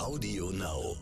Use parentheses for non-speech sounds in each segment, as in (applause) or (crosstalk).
Audio Now.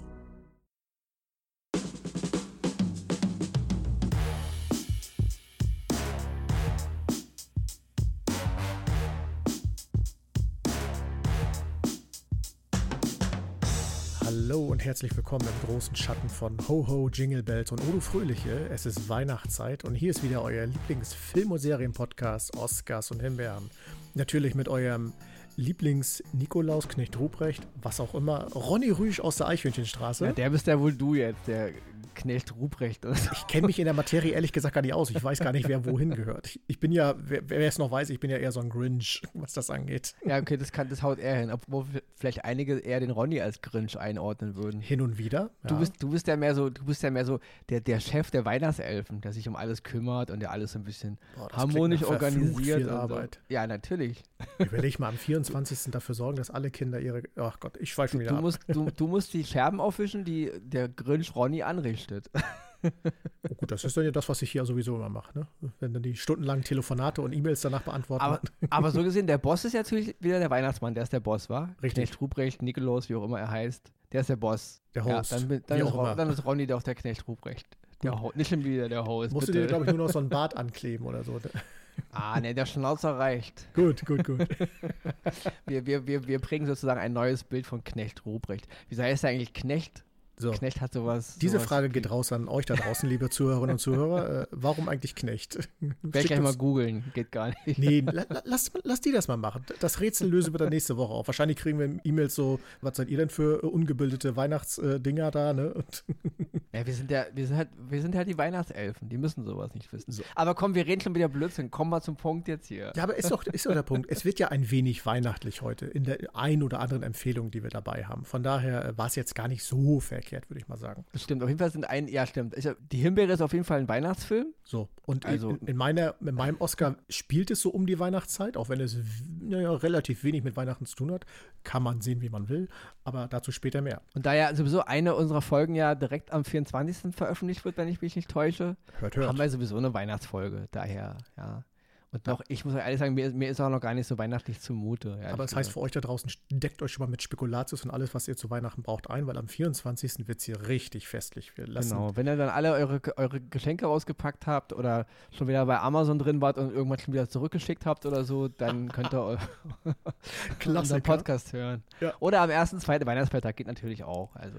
Hallo und herzlich willkommen im großen Schatten von Ho Ho Jingle Bells und Odo Fröhliche. Es ist Weihnachtszeit und hier ist wieder euer Lieblingsfilm- und Serienpodcast Oscars und Himbeeren. Natürlich mit eurem Lieblings-Nikolaus Knecht Ruprecht, was auch immer, Ronny Rüsch aus der Eichhörnchenstraße. Ja, der bist ja wohl du jetzt, der Knecht Ruprecht. Ich kenne mich in der Materie ehrlich gesagt gar nicht aus. Ich weiß gar nicht, wer wohin gehört. Ich, bin ja, wer, es noch weiß, ich bin ja eher so ein Grinch, was das angeht. Ja, okay, das, kann, das haut er hin. Obwohl vielleicht einige eher den Ronny als Grinch einordnen würden. Hin und wieder. Du, ja. bist, du bist ja mehr so, du bist ja mehr so der, der Chef der Weihnachtselfen, der sich um alles kümmert und der alles so ein bisschen Boah, harmonisch organisiert. viel Arbeit. So. Ja, natürlich. Überleg mal am (laughs) 24. dafür sorgen, dass alle Kinder ihre. Ach Gott, ich schweife schon wieder Du ab. musst, du, du musst die Scherben aufwischen, die der Grinch Ronny anrichtet. (laughs) Oh gut, das ist dann ja das, was ich hier sowieso immer mache, ne? Wenn dann die stundenlangen Telefonate und E-Mails danach beantworten. Aber, (laughs) aber so gesehen, der Boss ist ja natürlich wieder der Weihnachtsmann, der ist der Boss, war? Richtig. Knecht Ruprecht, Nikolaus, wie auch immer er heißt, der ist der Boss. Der Host, Ja, dann, dann, ist, Ron- dann ist Ronny doch der Knecht Ruprecht. Der Ho nicht schon wieder der Host. Musst du bitte. dir, glaube ich, nur noch so ein (laughs) Bart ankleben oder so. Ah, ne, der Schnauzer reicht. gut, gut, gut. Wir, wir, wir, wir bringen sozusagen ein neues Bild von Knecht Ruprecht. Wieso heißt er eigentlich Knecht? So. Knecht hat sowas. Diese sowas Frage geht raus an euch da draußen, liebe Zuhörerinnen und Zuhörer. (laughs) Äh, warum eigentlich Knecht? Werde gleich mal googeln. Geht gar nicht. Nee, (laughs) la, la- lass, lass die das mal machen. Das Rätsel lösen wir dann nächste Woche auf. Wahrscheinlich kriegen wir E-Mails so, was seid ihr denn für äh, ungebildete Weihnachtsdinger da, ne? Und (laughs) Ja, wir sind ja, wir sind halt, wir sind halt die Weihnachtselfen. Die müssen sowas nicht wissen. So. Aber komm, wir reden schon wieder Blödsinn. Kommen wir zum Punkt jetzt hier. Ja, aber ist doch, ist doch der Punkt. Es wird ja ein wenig weihnachtlich heute in der ein oder anderen Empfehlung, die wir dabei haben. Von daher äh, war es jetzt gar nicht so verkehrt, würde ich mal sagen. Das stimmt. Auf jeden Fall sind ein, ja, stimmt. Ich, die Himbeere ist auf jeden Fall ein Weihnachtsfilm. So, und Also- in, in, meiner, in meinem Oscar spielt es so um die Weihnachtszeit, auch wenn es naja, relativ wenig mit Weihnachten zu tun hat. Kann man sehen, wie man will, aber dazu später mehr. Und da ja sowieso eine unserer Folgen ja direkt am 24. veröffentlicht wird, wenn ich mich nicht täusche, Hört, hört. haben wir sowieso eine Weihnachtsfolge. Daher, ja. Und noch, ich muss ehrlich sagen, mir, mir ist auch noch gar nicht so weihnachtlich zumute. Aber es heißt für euch da draußen, deckt euch schon mal mit Spekulatius und alles, was ihr zu Weihnachten braucht, ein, weil am 24. wird es hier richtig festlich. Wir lassen Genau, wenn ihr dann alle eure, eure Geschenke rausgepackt habt oder schon wieder bei Amazon drin wart und irgendwann schon wieder zurückgeschickt habt oder so, dann (laughs) könnt ihr (laughs) unseren. Podcast hören. Ja. Oder am ersten, zweiten Weihnachtsfeiertag geht natürlich auch. Also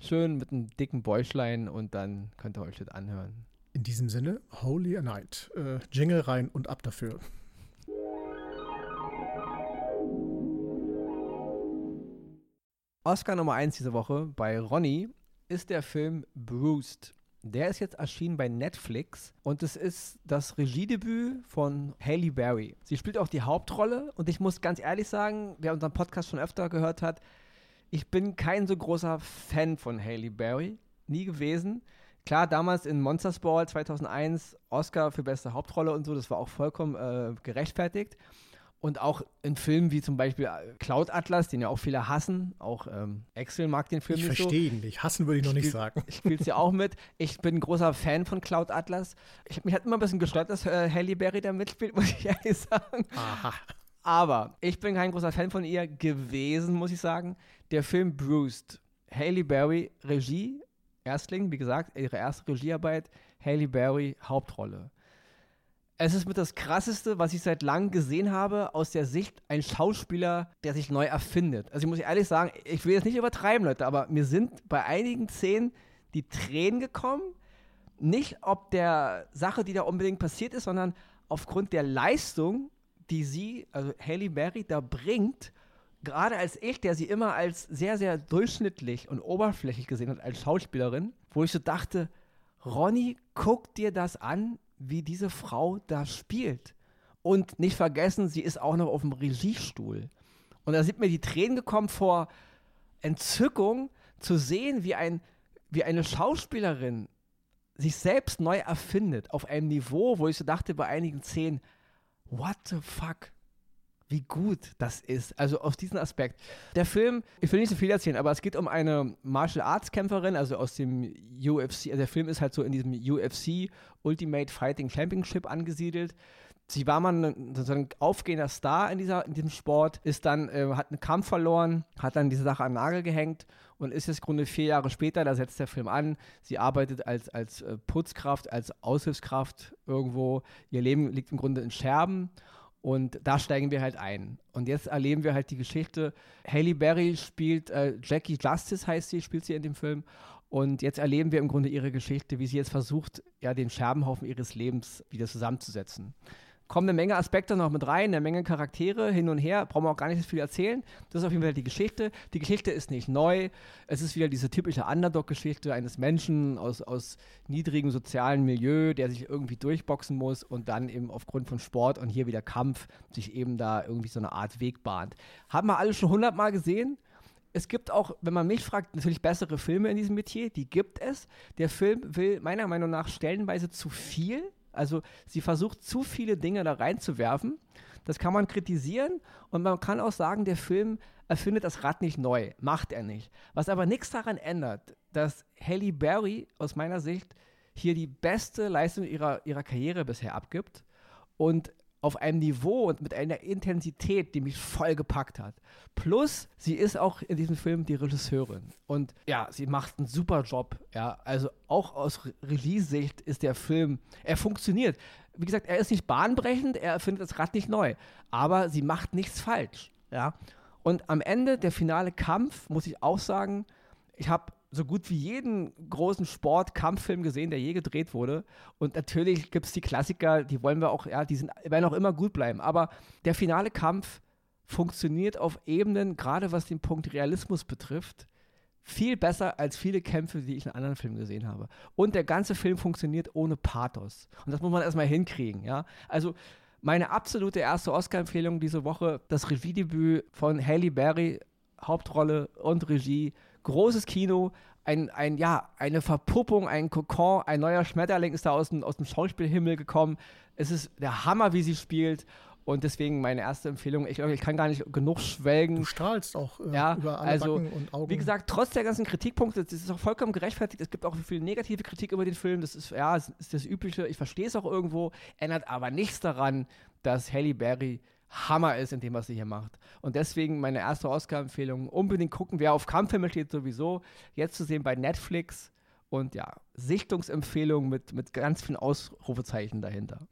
schön mit einem dicken Bäuchlein und dann könnt ihr euch das anhören. In diesem Sinne, Holy a Night. Äh, Jingle rein und ab dafür. Oscar Nummer 1 diese Woche bei Ronny ist der Film Bruised. Der ist jetzt erschienen bei Netflix und es ist das Regiedebüt von Halle Berry. Sie spielt auch die Hauptrolle und ich muss ganz ehrlich sagen, wer unseren Podcast schon öfter gehört hat, ich bin kein so großer Fan von Halle Berry, nie gewesen. Klar, damals in Monsters Ball 2001 Oscar für beste Hauptrolle und so, das war auch vollkommen äh, gerechtfertigt. Und auch in Filmen wie zum Beispiel äh, Cloud Atlas, den ja auch viele hassen. Auch ähm, Axel mag den Film Ich nicht so. verstehe ihn nicht. Hassen würde ich noch nicht sagen. Ich spiele es ja auch mit. Ich bin ein großer Fan von Cloud Atlas. Ich, mich hat immer ein bisschen gestört, dass äh, Halle Berry da mitspielt, (laughs) muss ich ehrlich sagen. Aha. Aber ich bin kein großer Fan von ihr gewesen, muss ich sagen. Der Film Bruised. Halle Berry, Regie, Erstling, wie gesagt, ihre erste Regiearbeit. Halle Berry, Hauptrolle. Es ist mit das Krasseste, was ich seit langem gesehen habe, aus der Sicht ein Schauspieler, der sich neu erfindet. Also ich muss ehrlich sagen, ich will jetzt nicht übertreiben, Leute, aber mir sind bei einigen Szenen die Tränen gekommen. Nicht ob der Sache, die da unbedingt passiert ist, sondern aufgrund der Leistung, die sie, also Halle Berry, da bringt. Gerade als ich, der sie immer als sehr, sehr durchschnittlich und oberflächlich gesehen hat, als Schauspielerin, wo ich so dachte, Ronny, guck dir das an, wie diese Frau da spielt. Und nicht vergessen, sie ist auch noch auf dem Regiestuhl. Und da sind mir die Tränen gekommen vor Entzückung zu sehen, wie, ein, wie eine Schauspielerin sich selbst neu erfindet auf einem Niveau, wo ich so dachte bei einigen Szenen, what the fuck? Wie gut das ist. Also aus diesem Aspekt. Der Film, ich will nicht so viel erzählen, aber es geht um eine Martial Arts Kämpferin, also aus dem UFC, also der Film ist halt so in diesem UFC Ultimate Fighting Championship angesiedelt, Sie war mal ein, ein aufgehender Star in, dieser, in diesem Sport, ist dann, äh, hat einen Kampf verloren, hat dann diese Sache an den Nagel gehängt und ist jetzt im Grunde vier Jahre später, da setzt der Film an. Sie arbeitet als, als äh, Putzkraft, als Aushilfskraft irgendwo. Ihr Leben liegt im Grunde in Scherben und da steigen wir halt ein. Und jetzt erleben wir halt die Geschichte. Haley Berry spielt, äh, Jackie Justice heißt sie, spielt sie in dem Film. Und jetzt erleben wir im Grunde ihre Geschichte, wie sie jetzt versucht, ja, den Scherbenhaufen ihres Lebens wieder zusammenzusetzen kommen eine Menge Aspekte noch mit rein, eine Menge Charaktere hin und her, brauchen wir auch gar nicht so viel erzählen. Das ist auf jeden Fall die Geschichte. Die Geschichte ist nicht neu. Es ist wieder diese typische Underdog-Geschichte eines Menschen aus, aus niedrigem sozialen Milieu, der sich irgendwie durchboxen muss und dann eben aufgrund von Sport und hier wieder Kampf sich eben da irgendwie so eine Art Weg bahnt. Haben wir alle schon hundertmal gesehen? es gibt auch, wenn man mich fragt, natürlich bessere Filme in diesem Metier, die gibt es. Der Film will meiner Meinung nach stellenweise zu viel also sie versucht zu viele Dinge da reinzuwerfen. Das kann man kritisieren und man kann auch sagen, der Film erfindet das Rad nicht neu, macht er nicht. Was aber nichts daran ändert, dass Halle Berry aus meiner Sicht hier die beste Leistung ihrer, ihrer Karriere bisher abgibt und auf einem Niveau und mit einer Intensität, die mich voll gepackt hat. Plus, sie ist auch in diesem Film die Regisseurin. Und ja, sie macht einen super Job. Ja, also auch aus Release-Sicht ist der Film, er funktioniert. Wie gesagt, er ist nicht bahnbrechend, er findet das Rad nicht neu. Aber sie macht nichts falsch. Ja. Und am Ende, der finale Kampf, muss ich auch sagen, ich habe so gut wie jeden großen Sport-Kampffilm gesehen, der je gedreht wurde. Und natürlich gibt es die Klassiker, die wollen wir auch, ja, die sind, werden auch immer gut bleiben. Aber der finale Kampf funktioniert auf Ebenen, gerade was den Punkt Realismus betrifft, viel besser als viele Kämpfe, die ich in anderen Filmen gesehen habe. Und der ganze Film funktioniert ohne Pathos. Und das muss man erstmal hinkriegen, ja. Also meine absolute erste Oscar-Empfehlung diese Woche, das Regiedebüt von Halle Berry, Hauptrolle und Regie großes Kino, ein, ein, ja, eine Verpuppung, ein Kokon, ein neuer Schmetterling ist da aus dem, aus dem Schauspielhimmel gekommen. Es ist der Hammer, wie sie spielt. Und deswegen meine erste Empfehlung, ich, ich kann gar nicht genug schwelgen. Du strahlst auch äh, ja, über alle also, Backen und Augen. Wie gesagt, trotz der ganzen Kritikpunkte, das ist auch vollkommen gerechtfertigt. Es gibt auch viel negative Kritik über den Film. Das ist, ja, das ist das Übliche. Ich verstehe es auch irgendwo. Ändert aber nichts daran, dass Halle Berry Hammer ist in dem, was sie hier macht. Und deswegen meine erste Oscar-Empfehlung: unbedingt gucken. Wer auf Kampffilme steht, sowieso. Jetzt zu sehen bei Netflix. Und ja, Sichtungsempfehlung mit, mit ganz vielen Ausrufezeichen dahinter.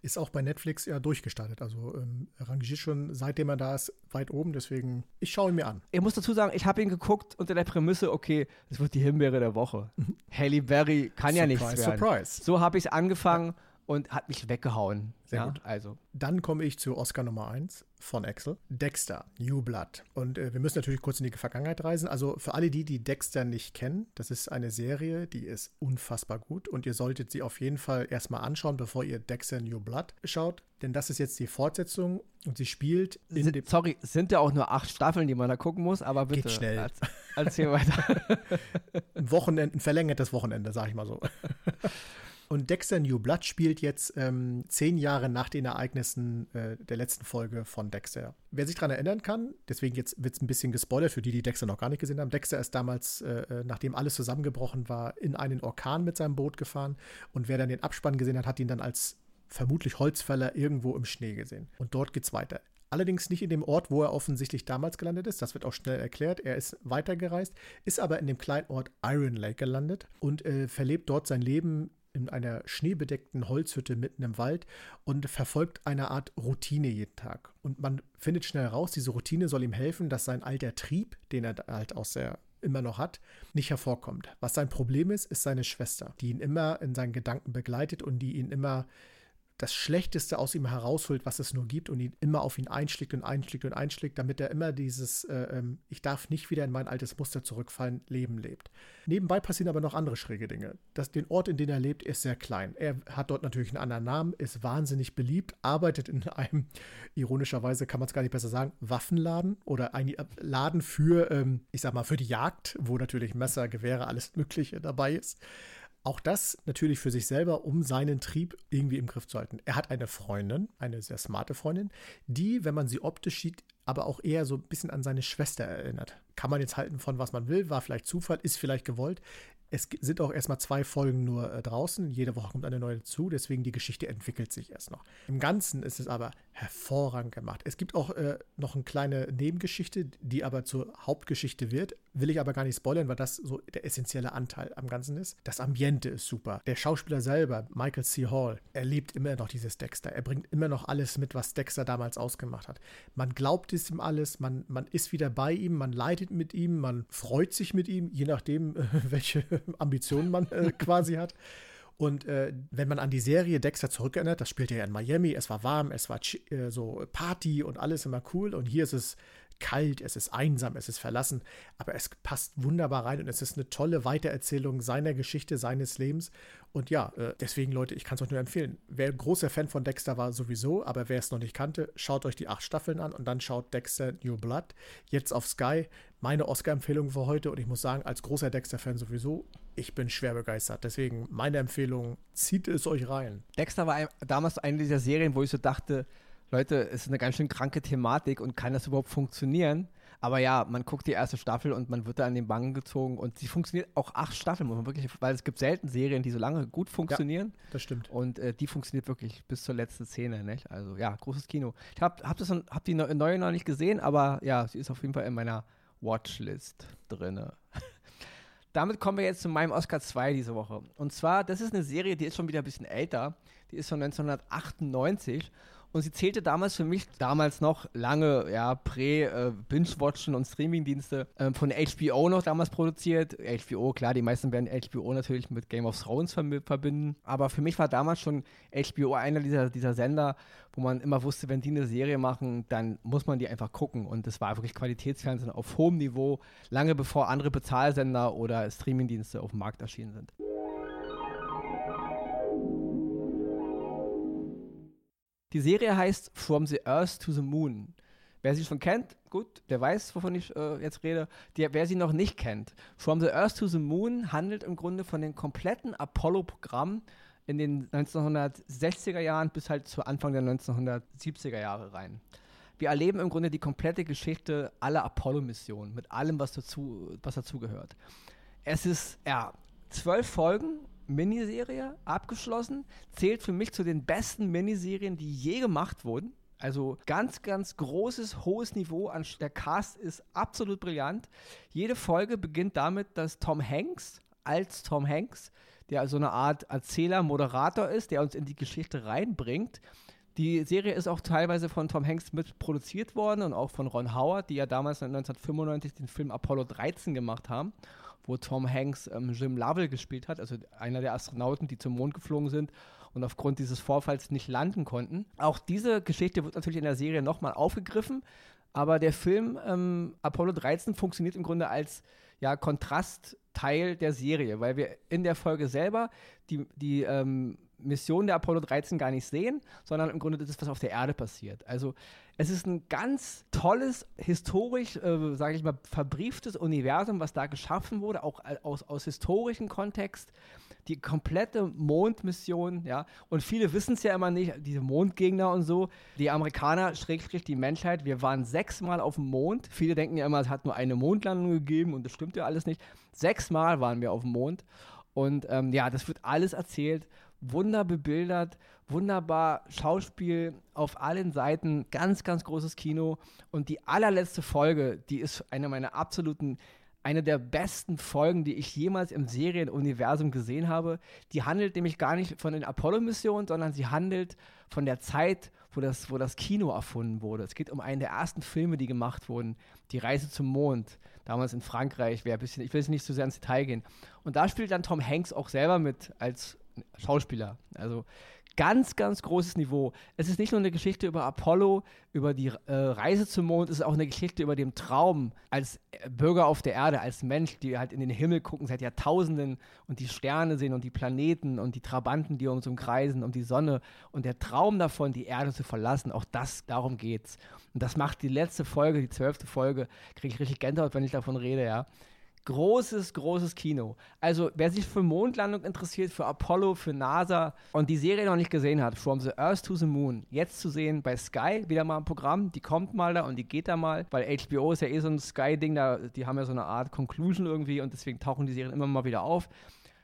Ist auch bei Netflix ja durchgestartet. Also ähm, rangiert schon, seitdem er da ist, weit oben. Deswegen, ich schaue ihn mir an. Ich muss dazu sagen, ich habe ihn geguckt unter der Prämisse, okay, es wird die Himbeere der Woche. Mhm. Halle Berry kann surprise, ja nichts werden. Surprise. So habe ich es angefangen. Und hat mich weggehauen. Sehr ja, gut. Also. Dann komme ich zu Oscar Nummer 1 von Axel. Dexter, New Blood. Und äh, wir müssen natürlich kurz in die Vergangenheit reisen. Also für alle die, die Dexter nicht kennen, das ist eine Serie, die ist unfassbar gut. Und ihr solltet sie auf jeden Fall erstmal anschauen, bevor ihr Dexter New Blood schaut. Denn das ist jetzt die Fortsetzung und sie spielt in dem. Sorry, sind ja auch nur acht Staffeln, die man da gucken muss, aber bitte. Geht schnell. Erzähl weiter. (laughs) ein Wochenende, ein verlängertes Wochenende, sag ich mal so. (laughs) Und Dexter New Blood spielt jetzt ähm, zehn Jahre nach den Ereignissen äh, der letzten Folge von Dexter. Wer sich daran erinnern kann, deswegen jetzt wird es ein bisschen gespoilert für die, die Dexter noch gar nicht gesehen haben. Dexter ist damals, äh, äh, nachdem alles zusammengebrochen war, in einen Orkan mit seinem Boot gefahren. Und wer dann den Abspann gesehen hat, hat ihn dann als vermutlich Holzfäller irgendwo im Schnee gesehen. Und dort geht's weiter. Allerdings nicht in dem Ort, wo er offensichtlich damals gelandet ist. Das wird auch schnell erklärt. Er ist weitergereist, ist aber in dem kleinen Ort Iron Lake gelandet und äh, verlebt dort sein Leben in einer schneebedeckten Holzhütte mitten im Wald und verfolgt eine Art Routine jeden Tag. Und man findet schnell raus, diese Routine soll ihm helfen, dass sein alter Trieb, den er halt aus der immer noch hat, nicht hervorkommt. Was sein Problem ist, ist seine Schwester, die ihn immer in seinen Gedanken begleitet und die ihn immer das Schlechteste aus ihm herausholt, was es nur gibt und ihn immer auf ihn einschlägt und einschlägt und einschlägt, damit er immer dieses äh, ähm, Ich darf nicht wieder in mein altes Muster zurückfallen, Leben lebt. Nebenbei passieren aber noch andere schräge Dinge. Das, den Ort, in dem er lebt, ist sehr klein. Er hat dort natürlich einen anderen Namen, ist wahnsinnig beliebt, arbeitet in einem, ironischerweise kann man es gar nicht besser sagen, Waffenladen oder ein Laden für, ähm, ich sag mal, für die Jagd, wo natürlich Messer, Gewehre, alles Mögliche dabei ist. Auch das natürlich für sich selber, um seinen Trieb irgendwie im Griff zu halten. Er hat eine Freundin, eine sehr smarte Freundin, die, wenn man sie optisch sieht, aber auch eher so ein bisschen an seine Schwester erinnert. Kann man jetzt halten von was man will, war vielleicht Zufall, ist vielleicht gewollt. Es sind auch erstmal zwei Folgen nur äh, draußen. Jede Woche kommt eine neue dazu. Deswegen die Geschichte entwickelt sich erst noch. Im Ganzen ist es aber hervorragend gemacht. Es gibt auch äh, noch eine kleine Nebengeschichte, die aber zur Hauptgeschichte wird. Will ich aber gar nicht spoilern, weil das so der essentielle Anteil am Ganzen ist. Das Ambiente ist super. Der Schauspieler selber, Michael C. Hall, er lebt immer noch dieses Dexter. Er bringt immer noch alles mit, was Dexter damals ausgemacht hat. Man glaubt es ihm alles, man, man ist wieder bei ihm, man leidet mit ihm, man freut sich mit ihm, je nachdem, (laughs) welche Ambitionen man äh, (laughs) quasi hat. Und äh, wenn man an die Serie Dexter zurückerinnert, das spielt ja in Miami, es war warm, es war äh, so Party und alles immer cool. Und hier ist es kalt, es ist einsam, es ist verlassen, aber es passt wunderbar rein und es ist eine tolle Weitererzählung seiner Geschichte, seines Lebens. Und ja, äh, deswegen, Leute, ich kann es euch nur empfehlen. Wer großer Fan von Dexter war, sowieso, aber wer es noch nicht kannte, schaut euch die acht Staffeln an und dann schaut Dexter New Blood jetzt auf Sky. Meine Oscar-Empfehlung für heute und ich muss sagen, als großer Dexter-Fan sowieso, ich bin schwer begeistert. Deswegen meine Empfehlung, zieht es euch rein. Dexter war damals eine dieser Serien, wo ich so dachte, Leute, es ist eine ganz schön kranke Thematik und kann das überhaupt funktionieren? Aber ja, man guckt die erste Staffel und man wird da an den Bangen gezogen und sie funktioniert auch acht Staffeln, muss man wirklich, weil es gibt selten Serien, die so lange gut funktionieren. Ja, das stimmt. Und äh, die funktioniert wirklich bis zur letzten Szene, nicht? Also ja, großes Kino. Ich habe hab hab die neue noch nicht gesehen, aber ja, sie ist auf jeden Fall in meiner Watchlist drin. Damit kommen wir jetzt zu meinem Oscar 2 diese Woche. Und zwar, das ist eine Serie, die ist schon wieder ein bisschen älter. Die ist von 1998 und sie zählte damals für mich, damals noch lange, ja, Prä-Binge-Watchen äh, und Streaming-Dienste äh, von HBO noch damals produziert. HBO, klar, die meisten werden HBO natürlich mit Game of Thrones verbinden. Aber für mich war damals schon HBO einer dieser, dieser Sender, wo man immer wusste, wenn die eine Serie machen, dann muss man die einfach gucken. Und das war wirklich Qualitätsfernsehen auf hohem Niveau, lange bevor andere Bezahlsender oder Streaming-Dienste auf dem Markt erschienen sind. Die Serie heißt From the Earth to the Moon. Wer sie schon kennt, gut, der weiß, wovon ich äh, jetzt rede. Die, wer sie noch nicht kennt, From the Earth to the Moon handelt im Grunde von dem kompletten Apollo-Programm in den 1960er Jahren bis halt zu Anfang der 1970er Jahre rein. Wir erleben im Grunde die komplette Geschichte aller Apollo-Missionen mit allem, was dazu, was dazugehört. Es ist ja zwölf Folgen Miniserie abgeschlossen. Zählt für mich zu den besten Miniserien, die je gemacht wurden. Also ganz, ganz großes, hohes Niveau. Der Cast ist absolut brillant. Jede Folge beginnt damit, dass Tom Hanks als Tom Hanks, der also eine Art Erzähler, Moderator ist, der uns in die Geschichte reinbringt. Die Serie ist auch teilweise von Tom Hanks mitproduziert worden und auch von Ron Howard, die ja damals 1995 den Film Apollo 13 gemacht haben wo Tom Hanks ähm, Jim Lovell gespielt hat, also einer der Astronauten, die zum Mond geflogen sind und aufgrund dieses Vorfalls nicht landen konnten. Auch diese Geschichte wird natürlich in der Serie nochmal aufgegriffen, aber der Film ähm, Apollo 13 funktioniert im Grunde als ja, Kontrastteil der Serie, weil wir in der Folge selber die, die ähm, Mission der Apollo 13 gar nicht sehen, sondern im Grunde das ist, was auf der Erde passiert. Also es ist ein ganz tolles, historisch, äh, sage ich mal, verbrieftes Universum, was da geschaffen wurde, auch aus, aus historischem Kontext. Die komplette Mondmission, ja, und viele wissen es ja immer nicht, diese Mondgegner und so. Die Amerikaner, Schrägstrich die Menschheit, wir waren sechsmal auf dem Mond. Viele denken ja immer, es hat nur eine Mondlandung gegeben und das stimmt ja alles nicht. Sechsmal waren wir auf dem Mond. Und ähm, ja, das wird alles erzählt wunder bebildert, wunderbar Schauspiel auf allen Seiten, ganz, ganz großes Kino. Und die allerletzte Folge, die ist eine meiner absoluten, eine der besten Folgen, die ich jemals im Serienuniversum gesehen habe. Die handelt nämlich gar nicht von den Apollo-Missionen, sondern sie handelt von der Zeit, wo das, wo das Kino erfunden wurde. Es geht um einen der ersten Filme, die gemacht wurden, Die Reise zum Mond, damals in Frankreich. Ein bisschen, ich will jetzt nicht so sehr ins Detail gehen. Und da spielt dann Tom Hanks auch selber mit als Schauspieler. Also ganz, ganz großes Niveau. Es ist nicht nur eine Geschichte über Apollo, über die äh, Reise zum Mond, es ist auch eine Geschichte über den Traum als äh, Bürger auf der Erde, als Mensch, die halt in den Himmel gucken seit Jahrtausenden und die Sterne sehen und die Planeten und die Trabanten, die uns umkreisen und die Sonne und der Traum davon, die Erde zu verlassen. Auch das, darum geht's. Und das macht die letzte Folge, die zwölfte Folge, kriege ich richtig Gänsehaut, wenn ich davon rede, ja großes, großes Kino. Also, wer sich für Mondlandung interessiert, für Apollo, für NASA und die Serie noch nicht gesehen hat, From the Earth to the Moon, jetzt zu sehen bei Sky, wieder mal ein Programm, die kommt mal da und die geht da mal, weil HBO ist ja eh so ein Sky-Ding, die haben ja so eine Art Conclusion irgendwie und deswegen tauchen die Serien immer mal wieder auf.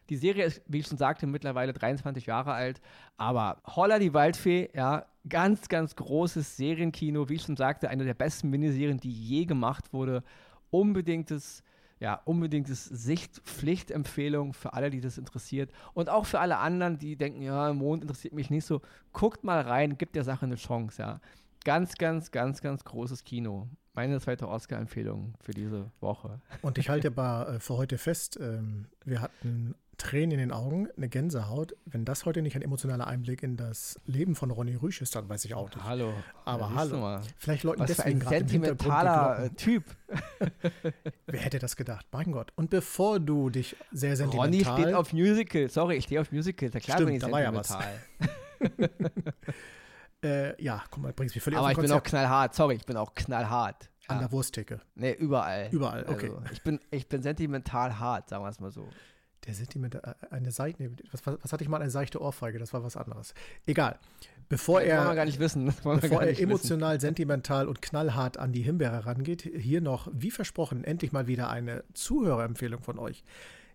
Die Serie ist, wie ich schon sagte, mittlerweile 23 Jahre alt, aber Holla die Waldfee, ja, ganz, ganz großes Serienkino, wie ich schon sagte, eine der besten Miniserien, die je gemacht wurde. Unbedingtes ja, unbedingtes Sichtpflichtempfehlung für alle, die das interessiert. Und auch für alle anderen, die denken, ja, Mond interessiert mich nicht so. Guckt mal rein, gibt der Sache eine Chance, ja. Ganz, ganz, ganz, ganz großes Kino. Meine zweite Oscar-Empfehlung für diese Woche. Und ich halte aber äh, für heute fest, ähm, wir hatten Tränen in den Augen, eine Gänsehaut. Wenn das heute nicht ein emotionaler Einblick in das Leben von Ronny Rüsch ist, dann weiß ich auch nicht. Hallo. Aber hallo. Vielleicht Leuten Was deswegen für ein sentimentaler Typ. (laughs) Wer hätte das gedacht? Mein Gott. Und bevor du dich sehr sentimental... Ronny steht auf Musical. Sorry, ich stehe auf Musical. Da klar Stimmt, bin ich da war ja was. (laughs) äh, ja, komm mal, bringst mich völlig Aber ich bin auch knallhart. Sorry, ich bin auch knallhart. An der Wursttheke. Nee, überall. Überall, okay. Also, ich, bin, ich bin sentimental hart, sagen wir es mal so. Der sentimental, eine Seite, was, was, hatte ich mal, eine seichte Ohrfeige, das war was anderes. Egal. Bevor das er, wollen wir gar nicht wissen. bevor er emotional, wissen. sentimental und knallhart an die Himbeere rangeht, hier noch, wie versprochen, endlich mal wieder eine Zuhörerempfehlung von euch.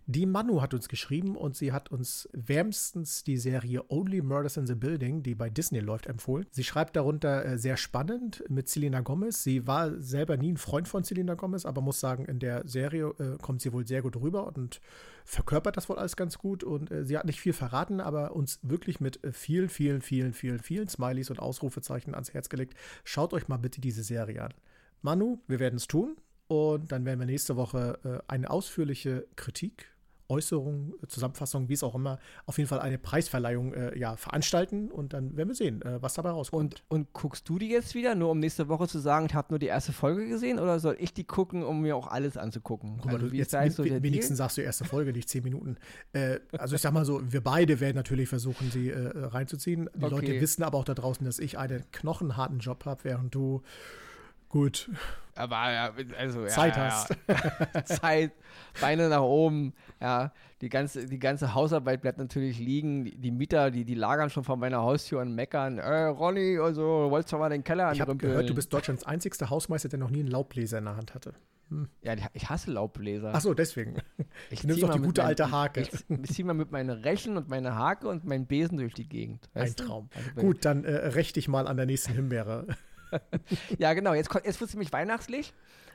Die Manu hat uns geschrieben und sie hat uns wärmstens die Serie Only Murders in the Building, die bei Disney läuft, empfohlen. Sie schreibt darunter äh, sehr spannend mit Selena Gomez. Sie war selber nie ein Freund von Selena Gomez, aber muss sagen, in der Serie äh, kommt sie wohl sehr gut rüber und verkörpert das wohl alles ganz gut. Und äh, sie hat nicht viel verraten, aber uns wirklich mit äh, vielen, vielen, vielen, vielen, vielen Smileys und Ausrufezeichen ans Herz gelegt. Schaut euch mal bitte diese Serie an. Manu, wir werden es tun. Und dann werden wir nächste Woche äh, eine ausführliche Kritik Äußerung, Zusammenfassung, wie es auch immer, auf jeden Fall eine Preisverleihung äh, ja, veranstalten und dann werden wir sehen, äh, was dabei rauskommt. Und, und guckst du die jetzt wieder, nur um nächste Woche zu sagen, ich habe nur die erste Folge gesehen oder soll ich die gucken, um mir auch alles anzugucken? Guck mal, also, du, jetzt so wenigstens sagst du erste Folge, nicht zehn Minuten. Äh, also ich sag mal so, wir beide werden natürlich versuchen, sie äh, reinzuziehen. Die okay. Leute wissen aber auch da draußen, dass ich einen knochenharten Job habe, während du gut aber ja, also Zeit ja, hast. Ja. (laughs) Zeit, Beine nach oben, ja. Die ganze, die ganze Hausarbeit bleibt natürlich liegen. Die, die Mieter, die, die lagern schon vor meiner Haustür und meckern, äh, Ronny, also wolltest du mal den Keller Ich habe gehört, du bist Deutschlands einzigster Hausmeister, der noch nie einen Laubbläser in der Hand hatte. Hm. Ja, ich hasse Laubbläser. Ach so, deswegen. (laughs) Ich nimmst doch die gute mein, alte Hake. Ich, ich ziehe mal mit meinen Rechen und meiner Hake und meinen Besen durch die Gegend. Ein Traum. Also Gut, dann äh, rächt dich mal an der nächsten Himbeere. (laughs) ja, genau. Jetzt, jetzt wird es nämlich weihnachtlich.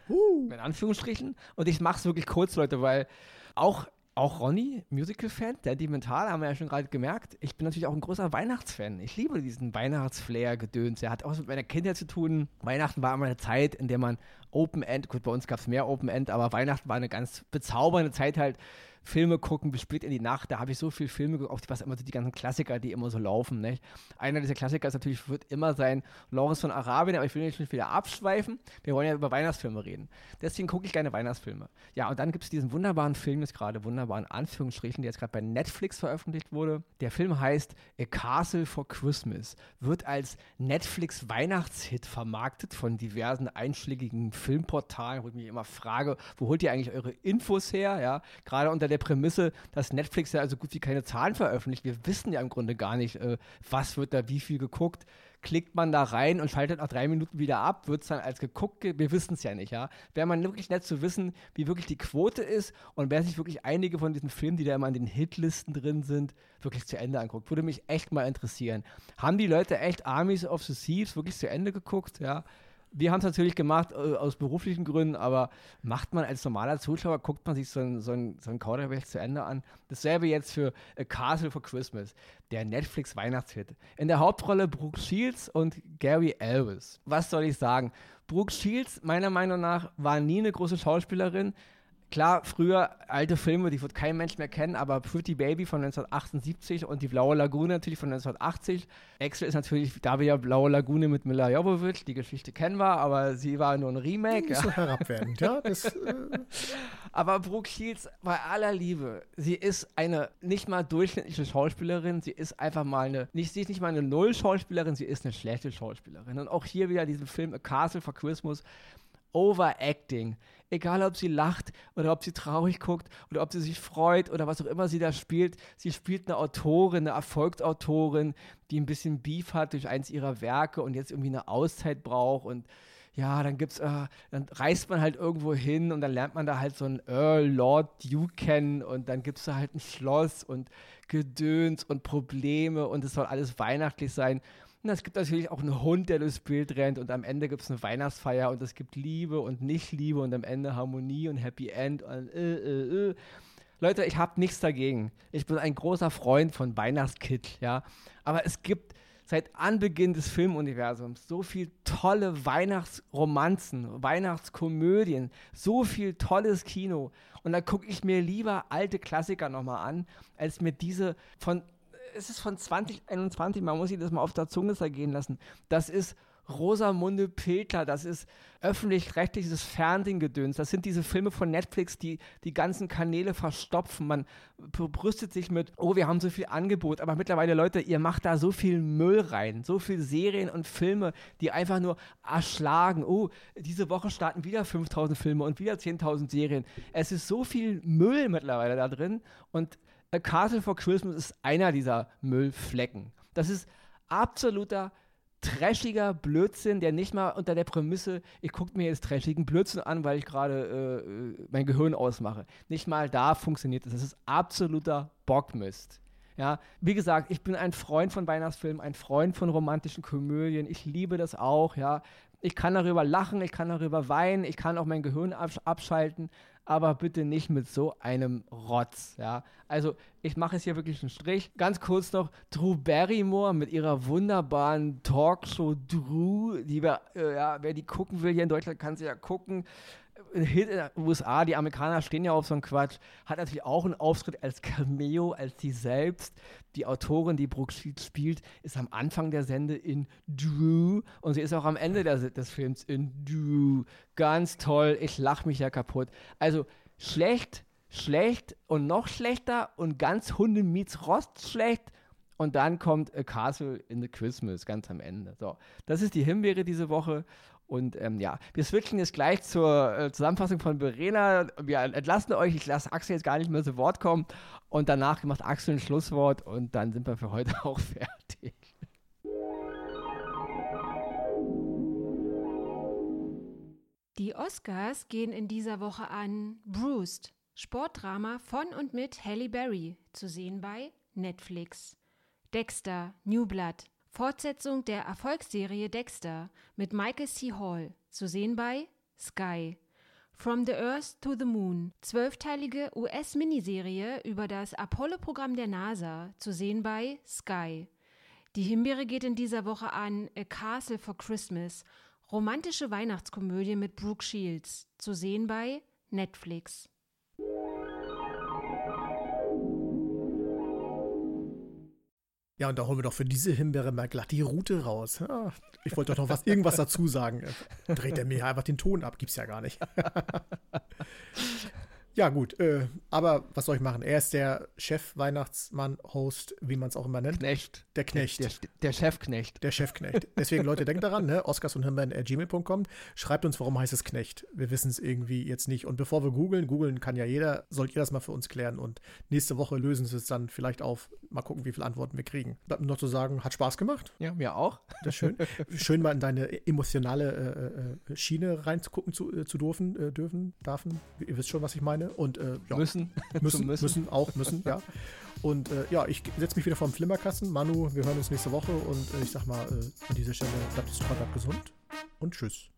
Uh. In Anführungsstrichen. Und ich mache es wirklich kurz, Leute, weil auch, auch Ronny, Musical-Fan, der Dimental, haben wir ja schon gerade gemerkt. Ich bin natürlich auch ein großer Weihnachtsfan. Ich liebe diesen Weihnachtsflair-Gedöns. Er hat auch mit meiner Kindheit zu tun. Weihnachten war immer eine Zeit, in der man Open-End, gut, bei uns gab es mehr Open-End, aber Weihnachten war eine ganz bezaubernde Zeit halt Filme gucken bis spät in die Nacht. Da habe ich so viele Filme geguckt, was immer so die ganzen Klassiker, die immer so laufen. Nicht? Einer dieser Klassiker ist natürlich, wird immer sein Lawrence von Arabien, aber ich will nicht wieder abschweifen. Wir wollen ja über Weihnachtsfilme reden. Deswegen gucke ich gerne Weihnachtsfilme. Ja, und dann gibt es diesen wunderbaren Film, jetzt gerade wunderbaren Anführungsstrichen, der jetzt gerade bei Netflix veröffentlicht wurde. Der Film heißt A Castle for Christmas. Wird als Netflix Weihnachtshit vermarktet von diversen einschlägigen Filmportalen, wo ich mich immer frage, wo holt ihr eigentlich eure Infos her? Ja, gerade unter der Prämisse, dass Netflix ja also gut wie keine Zahlen veröffentlicht. Wir wissen ja im Grunde gar nicht, äh, was wird da wie viel geguckt. Klickt man da rein und schaltet nach drei Minuten wieder ab, wird es dann als geguckt, wir wissen es ja nicht, ja. Wäre man wirklich nett zu wissen, wie wirklich die Quote ist und wer sich wirklich einige von diesen Filmen, die da immer in den Hitlisten drin sind, wirklich zu Ende anguckt. Würde mich echt mal interessieren. Haben die Leute echt Armies of the Thieves wirklich zu Ende geguckt, ja? Wir haben es natürlich gemacht äh, aus beruflichen Gründen, aber macht man als normaler Zuschauer, guckt man sich so ein, so ein, so ein Kauderwelsch zu Ende an. Dasselbe jetzt für A Castle for Christmas, der Netflix-Weihnachtshit. In der Hauptrolle Brooke Shields und Gary Elvis. Was soll ich sagen? Brooke Shields, meiner Meinung nach, war nie eine große Schauspielerin. Klar, früher alte Filme, die wird kein Mensch mehr kennen, aber Pretty Baby von 1978 und die Blaue Lagune natürlich von 1980. Excel ist natürlich da wieder Blaue Lagune mit Mila Jovovich, die Geschichte kennen wir, aber sie war nur ein Remake. Nicht so herabwertend, ja. Das, äh (laughs) aber Brooke Shields, bei aller Liebe, sie ist eine nicht mal durchschnittliche Schauspielerin, sie ist einfach mal eine, nicht, sie ist nicht mal eine Null-Schauspielerin, sie ist eine schlechte Schauspielerin. Und auch hier wieder diesen Film A Castle for Christmas Overacting. Egal, ob sie lacht oder ob sie traurig guckt oder ob sie sich freut oder was auch immer sie da spielt. Sie spielt eine Autorin, eine Erfolgsautorin, die ein bisschen Beef hat durch eins ihrer Werke und jetzt irgendwie eine Auszeit braucht und ja, dann gibt's, äh, dann reist man halt irgendwo hin und dann lernt man da halt so einen Earl, Lord, Duke kennen und dann gibt es da halt ein Schloss und Gedöns und Probleme und es soll alles weihnachtlich sein. Und es gibt natürlich auch einen Hund, der durchs Bild rennt und am Ende gibt es eine Weihnachtsfeier und es gibt Liebe und Nicht-Liebe und am Ende Harmonie und Happy End und äh, äh, äh. Leute, ich habe nichts dagegen. Ich bin ein großer Freund von Weihnachtskit, ja. Aber es gibt seit Anbeginn des Filmuniversums so viel tolle Weihnachtsromanzen, Weihnachtskomödien, so viel tolles Kino. Und da gucke ich mir lieber alte Klassiker nochmal an, als mir diese von es ist von 2021, man muss sich das mal auf der Zunge zergehen lassen. Das ist Rosamunde Pilcher, das ist öffentlich-rechtliches Fernsehgedöns. Das sind diese Filme von Netflix, die die ganzen Kanäle verstopfen. Man brüstet sich mit, oh, wir haben so viel Angebot. Aber mittlerweile, Leute, ihr macht da so viel Müll rein. So viele Serien und Filme, die einfach nur erschlagen. Oh, diese Woche starten wieder 5000 Filme und wieder 10.000 Serien. Es ist so viel Müll mittlerweile da drin. Und A Castle for Christmas ist einer dieser Müllflecken. Das ist absoluter trashiger Blödsinn, der nicht mal unter der Prämisse, ich gucke mir jetzt trashigen Blödsinn an, weil ich gerade äh, äh, mein Gehirn ausmache. Nicht mal da funktioniert das. Das ist absoluter Bockmist. Ja, wie gesagt, ich bin ein Freund von Weihnachtsfilmen, ein Freund von romantischen Komödien. Ich liebe das auch, ja. Ich kann darüber lachen, ich kann darüber weinen, ich kann auch mein Gehirn absch abschalten, aber bitte nicht mit so einem Rotz, ja. Also, ich mache jetzt hier wirklich einen Strich. Ganz kurz noch, Drew Barrymore mit ihrer wunderbaren Talkshow Drew, die äh, ja, wer die gucken will hier in Deutschland, kann sie ja gucken. Hit in den USA, die Amerikaner stehen ja auf so einen Quatsch, hat natürlich auch einen Auftritt als Cameo, als sie selbst. Die Autorin, die Brooke Shields spielt, ist am Anfang der Sende in Drew und sie ist auch am Ende der, des Films in Drew. Ganz toll, ich lache mich ja kaputt. Also schlecht, schlecht und noch schlechter und ganz Hunde Rost schlecht. Und dann kommt A Castle in the Christmas ganz am Ende. So, das ist die Himbeere diese Woche. Und ähm, ja, wir switchen jetzt gleich zur äh, Zusammenfassung von Verena. Wir entlassen euch. Ich lasse Axel jetzt gar nicht mehr zu Wort kommen. Und danach macht Axel ein Schlusswort. Und dann sind wir für heute (laughs) auch fertig. Die Oscars gehen in dieser Woche an Bruised, Sportdrama von und mit Halle Berry, zu sehen bei Netflix. Dexter, New Blood, Fortsetzung der Erfolgsserie Dexter mit Michael C. Hall, zu sehen bei Sky. From the Earth to the Moon, zwölfteilige US-Miniserie über das Apollo-Programm der NASA, zu sehen bei Sky. Die Himbeere geht in dieser Woche an A Castle for Christmas, romantische Weihnachtskomödie mit Brooke Shields, zu sehen bei Netflix. Ja, und da holen wir doch für diese Himbeere mal glatt die Route raus. Ja, ich wollte doch noch was, irgendwas dazu sagen. Dreht er mir einfach den Ton ab, gibt's ja gar nicht. Ja, gut, äh, aber was soll ich machen? Er ist der Chef-Weihnachtsmann, Host, wie man es auch immer nennt. Knecht. Der Knecht. Der, der, Chefknecht. Der Chefknecht. Deswegen, Leute, denkt daran, ne? Oscars und gmail.com. Schreibt uns, warum heißt es Knecht. Wir wissen es irgendwie jetzt nicht. Und bevor wir googeln, googeln kann ja jeder, sollt ihr das mal für uns klären. Und nächste Woche lösen sie es dann vielleicht auf. Mal gucken, wie viele Antworten wir kriegen. Bleibt noch zu sagen, hat Spaß gemacht. Ja, mir auch. Das ist schön. schön mal in deine emotionale äh, äh Schiene reinzugucken zu, äh, zu dürfen, äh, dürfen, darfen. Ihr wisst schon, was ich meine. Und äh, ja, müssen. (laughs) müssen, müssen, müssen, auch müssen, ja. Und äh, ja, ich setze mich wieder vom Flimmerkasten. Manu, wir hören uns nächste Woche und äh, ich sag mal, äh, an dieser Stelle bleibt es gesund und tschüss.